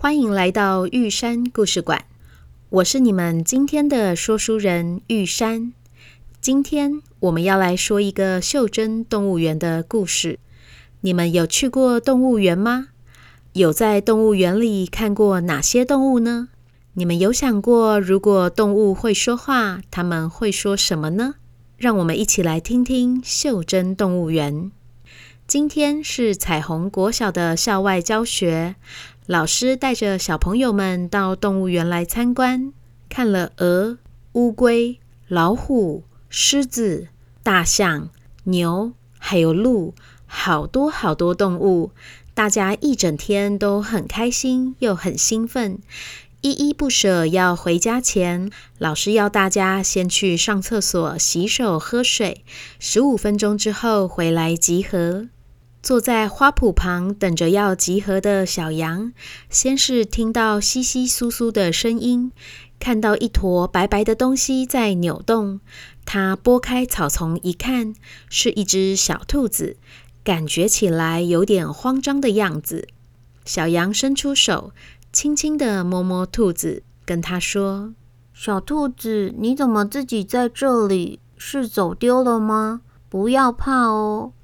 欢迎来到玉山故事馆。我是你们今天的说书人玉山。今天我们要来说一个袖珍动物园的故事。你们有去过动物园吗？有在动物园里看过哪些动物呢？你们有想过，如果动物会说话，他们会说什么呢？让我们一起来听听袖珍动物园。今天是彩虹国小的校外教学，老师带着小朋友们到动物园来参观，看了鹅、乌龟、老虎、狮子、大象、牛，还有鹿，好多好多动物，大家一整天都很开心又很兴奋。依依不舍要回家前，老师要大家先去上厕所、洗手、喝水，十五分钟之后回来集合。坐在花圃旁等着要集合的小羊，先是听到窸窸窣窣的声音，看到一坨白白的东西在扭动。它拨开草丛一看，是一只小兔子，感觉起来有点慌张的样子。小羊伸出手。轻轻地摸摸兔子，跟他说：“小兔子，你怎么自己在这里？是走丢了吗？不要怕哦。”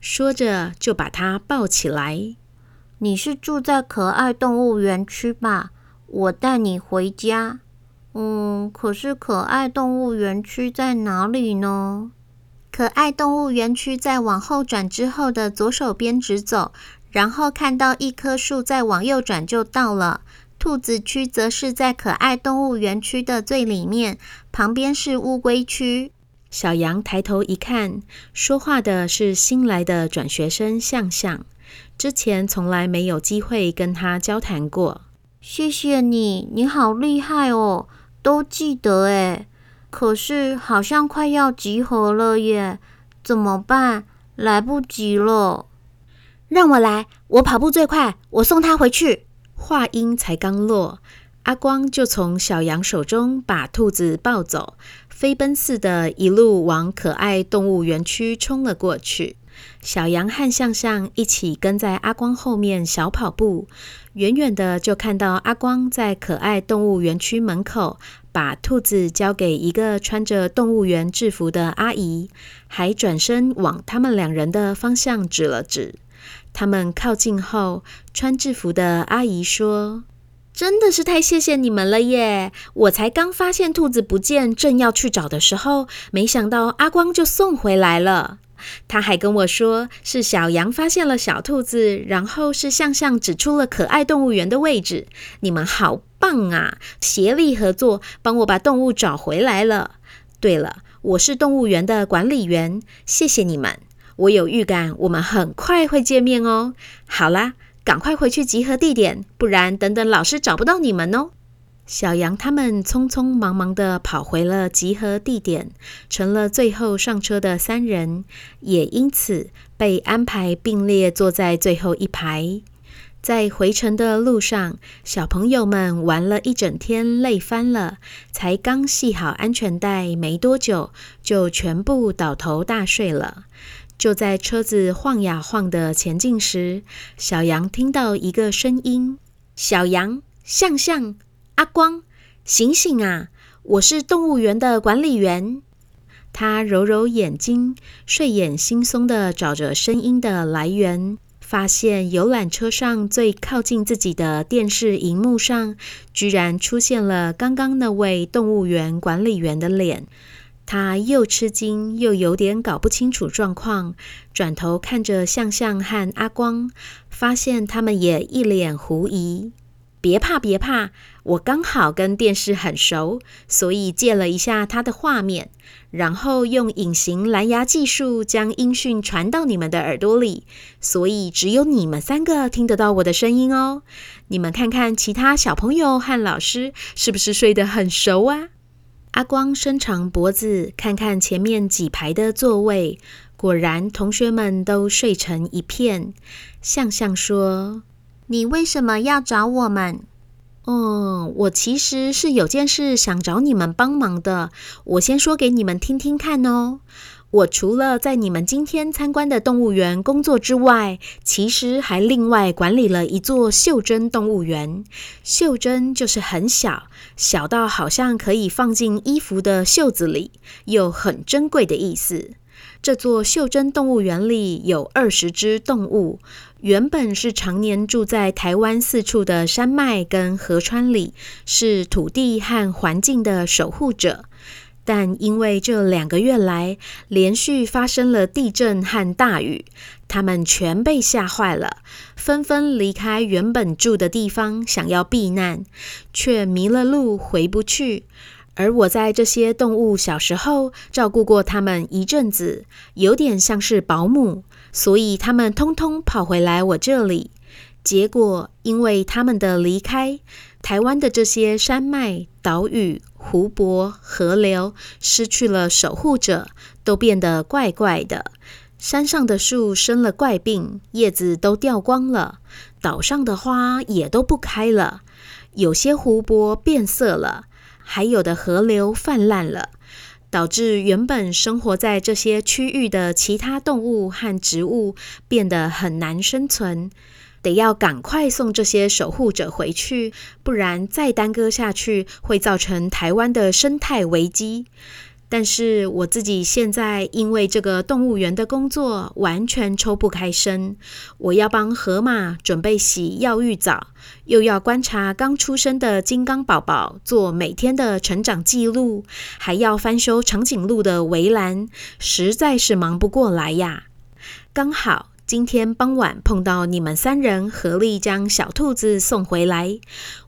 说着就把它抱起来。“你是住在可爱动物园区吧？我带你回家。”“嗯，可是可爱动物园区在哪里呢？”“可爱动物园区在往后转之后的左手边直走。”然后看到一棵树，再往右转就到了。兔子区则是在可爱动物园区的最里面，旁边是乌龟区。小羊抬头一看，说话的是新来的转学生向向，之前从来没有机会跟他交谈过。谢谢你，你好厉害哦，都记得诶。可是好像快要集合了耶，怎么办？来不及了。让我来，我跑步最快，我送他回去。话音才刚落，阿光就从小羊手中把兔子抱走，飞奔似的，一路往可爱动物园区冲了过去。小羊和向向一起跟在阿光后面小跑步，远远的就看到阿光在可爱动物园区门口把兔子交给一个穿着动物园制服的阿姨，还转身往他们两人的方向指了指。他们靠近后，穿制服的阿姨说：“真的是太谢谢你们了耶！我才刚发现兔子不见，正要去找的时候，没想到阿光就送回来了。他还跟我说，是小羊发现了小兔子，然后是向向指出了可爱动物园的位置。你们好棒啊！协力合作，帮我把动物找回来了。对了，我是动物园的管理员，谢谢你们。”我有预感，我们很快会见面哦。好啦，赶快回去集合地点，不然等等老师找不到你们哦。小羊他们匆匆忙忙地跑回了集合地点，成了最后上车的三人，也因此被安排并列坐在最后一排。在回程的路上，小朋友们玩了一整天，累翻了，才刚系好安全带没多久，就全部倒头大睡了。就在车子晃呀晃的前进时，小羊听到一个声音：“小羊，向向，阿光，醒醒啊！我是动物园的管理员。”他揉揉眼睛，睡眼惺忪地找着声音的来源，发现游览车上最靠近自己的电视荧幕上，居然出现了刚刚那位动物园管理员的脸。他又吃惊，又有点搞不清楚状况，转头看着向向和阿光，发现他们也一脸狐疑。别怕别怕，我刚好跟电视很熟，所以借了一下它的画面，然后用隐形蓝牙技术将音讯传到你们的耳朵里，所以只有你们三个听得到我的声音哦。你们看看其他小朋友和老师是不是睡得很熟啊？阿光伸长脖子看看前面几排的座位，果然同学们都睡成一片。向向说。你为什么要找我们？哦，我其实是有件事想找你们帮忙的。我先说给你们听听看哦。我除了在你们今天参观的动物园工作之外，其实还另外管理了一座袖珍动物园。袖珍就是很小，小到好像可以放进衣服的袖子里，又很珍贵的意思。这座袖珍动物园里有二十只动物。原本是常年住在台湾四处的山脉跟河川里，是土地和环境的守护者。但因为这两个月来连续发生了地震和大雨，他们全被吓坏了，纷纷离开原本住的地方，想要避难，却迷了路回不去。而我在这些动物小时候照顾过他们一阵子，有点像是保姆。所以他们通通跑回来我这里，结果因为他们的离开，台湾的这些山脉、岛屿、湖泊、河流失去了守护者，都变得怪怪的。山上的树生了怪病，叶子都掉光了；岛上的花也都不开了。有些湖泊变色了，还有的河流泛滥了。导致原本生活在这些区域的其他动物和植物变得很难生存，得要赶快送这些守护者回去，不然再耽搁下去会造成台湾的生态危机。但是我自己现在因为这个动物园的工作完全抽不开身，我要帮河马准备洗药浴澡，又要观察刚出生的金刚宝宝做每天的成长记录，还要翻修长颈鹿的围栏，实在是忙不过来呀。刚好。今天傍晚碰到你们三人合力将小兔子送回来，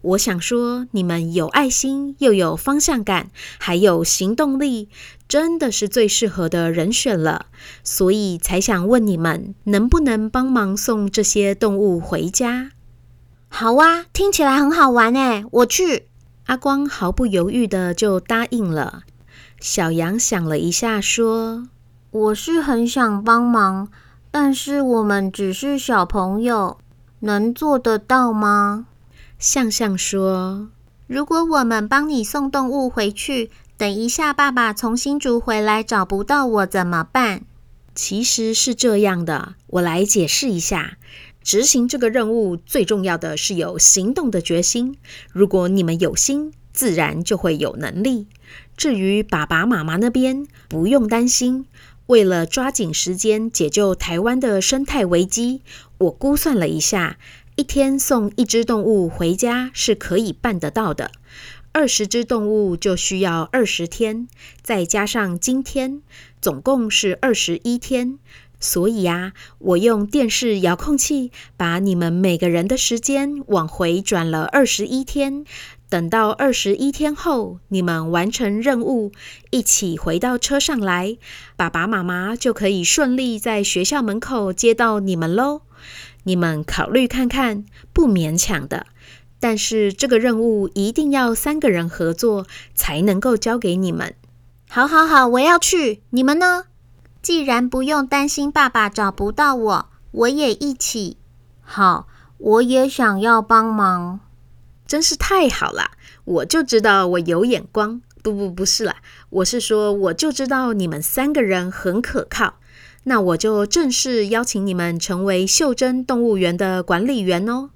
我想说你们有爱心，又有方向感，还有行动力，真的是最适合的人选了，所以才想问你们能不能帮忙送这些动物回家？好啊，听起来很好玩诶，我去。阿光毫不犹豫的就答应了。小羊想了一下说：“我是很想帮忙。”但是我们只是小朋友，能做得到吗？向向说：“如果我们帮你送动物回去，等一下爸爸从新竹回来找不到我怎么办？”其实是这样的，我来解释一下。执行这个任务最重要的是有行动的决心。如果你们有心，自然就会有能力。至于爸爸妈妈那边，不用担心。为了抓紧时间解救台湾的生态危机，我估算了一下，一天送一只动物回家是可以办得到的。二十只动物就需要二十天，再加上今天，总共是二十一天。所以啊，我用电视遥控器把你们每个人的时间往回转了二十一天。等到二十一天后，你们完成任务，一起回到车上来，爸爸妈妈就可以顺利在学校门口接到你们喽。你们考虑看看，不勉强的。但是这个任务一定要三个人合作才能够交给你们。好，好，好，我要去。你们呢？既然不用担心爸爸找不到我，我也一起。好，我也想要帮忙。真是太好了！我就知道我有眼光。不不不是啦，我是说我就知道你们三个人很可靠。那我就正式邀请你们成为袖珍动物园的管理员哦。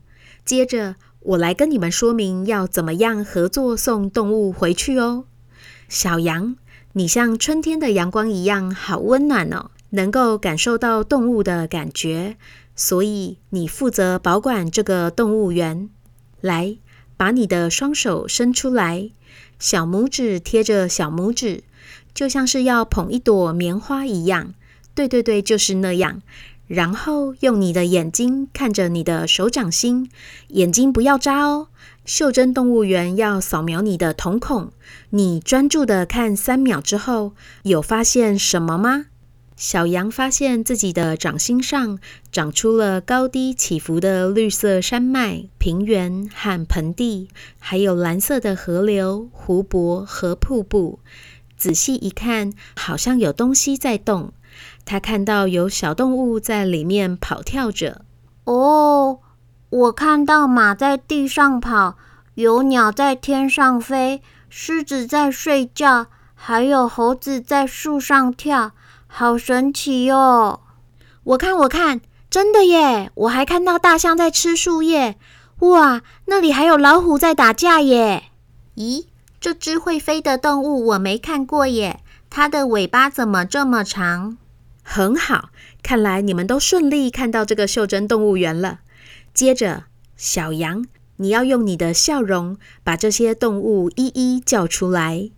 接着我来跟你们说明要怎么样合作送动物回去哦。小羊，你像春天的阳光一样好温暖哦，能够感受到动物的感觉，所以你负责保管这个动物园。来。把你的双手伸出来，小拇指贴着小拇指，就像是要捧一朵棉花一样。对对对，就是那样。然后用你的眼睛看着你的手掌心，眼睛不要眨哦。袖珍动物园要扫描你的瞳孔，你专注的看三秒之后，有发现什么吗？小羊发现自己的掌心上长出了高低起伏的绿色山脉、平原和盆地，还有蓝色的河流、湖泊和瀑布。仔细一看，好像有东西在动。他看到有小动物在里面跑跳着。哦。我看到马在地上跑，有鸟在天上飞，狮子在睡觉，还有猴子在树上跳，好神奇哟！我看，我看，真的耶！我还看到大象在吃树叶，哇，那里还有老虎在打架耶！咦，这只会飞的动物我没看过耶，它的尾巴怎么这么长？很好，看来你们都顺利看到这个袖珍动物园了。接着，小羊，你要用你的笑容把这些动物一一叫出来。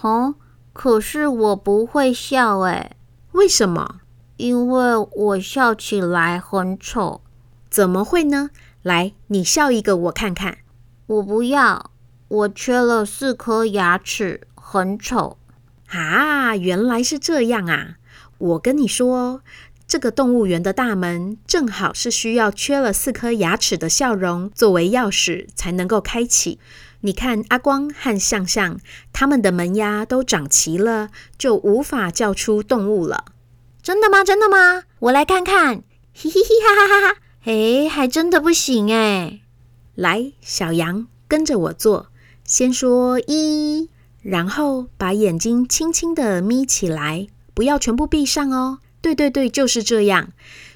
哦，可是我不会笑诶。为什么？因为我笑起来很丑。怎么会呢？来，你笑一个我看看。我不要，我缺了四颗牙齿，很丑。啊，原来是这样啊！我跟你说。这个动物园的大门正好是需要缺了四颗牙齿的笑容作为钥匙才能够开启。你看，阿光和象象他们的门牙都长齐了，就无法叫出动物了。真的吗？真的吗？我来看看。嘿嘿嘿哈哈哈哈！诶，还真的不行哎。来，小羊跟着我做，先说一，然后把眼睛轻轻的眯起来，不要全部闭上哦。对对对，就是这样，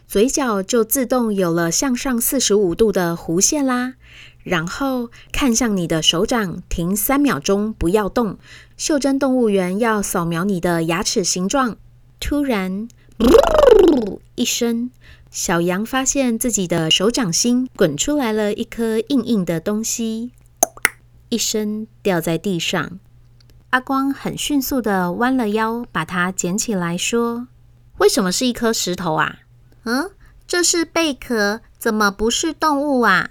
嘴角就自动有了向上四十五度的弧线啦。然后看向你的手掌，停三秒钟，不要动。袖珍动物园要扫描你的牙齿形状。突然，噗一声，小羊发现自己的手掌心滚出来了一颗硬硬的东西，一声掉在地上。阿光很迅速地弯了腰，把它捡起来，说。为什么是一颗石头啊？嗯，这是贝壳，怎么不是动物啊？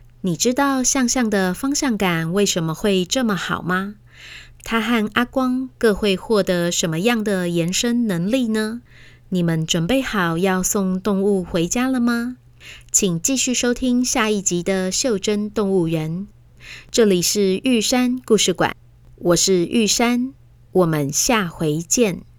你知道象象的方向感为什么会这么好吗？他和阿光各会获得什么样的延伸能力呢？你们准备好要送动物回家了吗？请继续收听下一集的《袖珍动物园》。这里是玉山故事馆，我是玉山，我们下回见。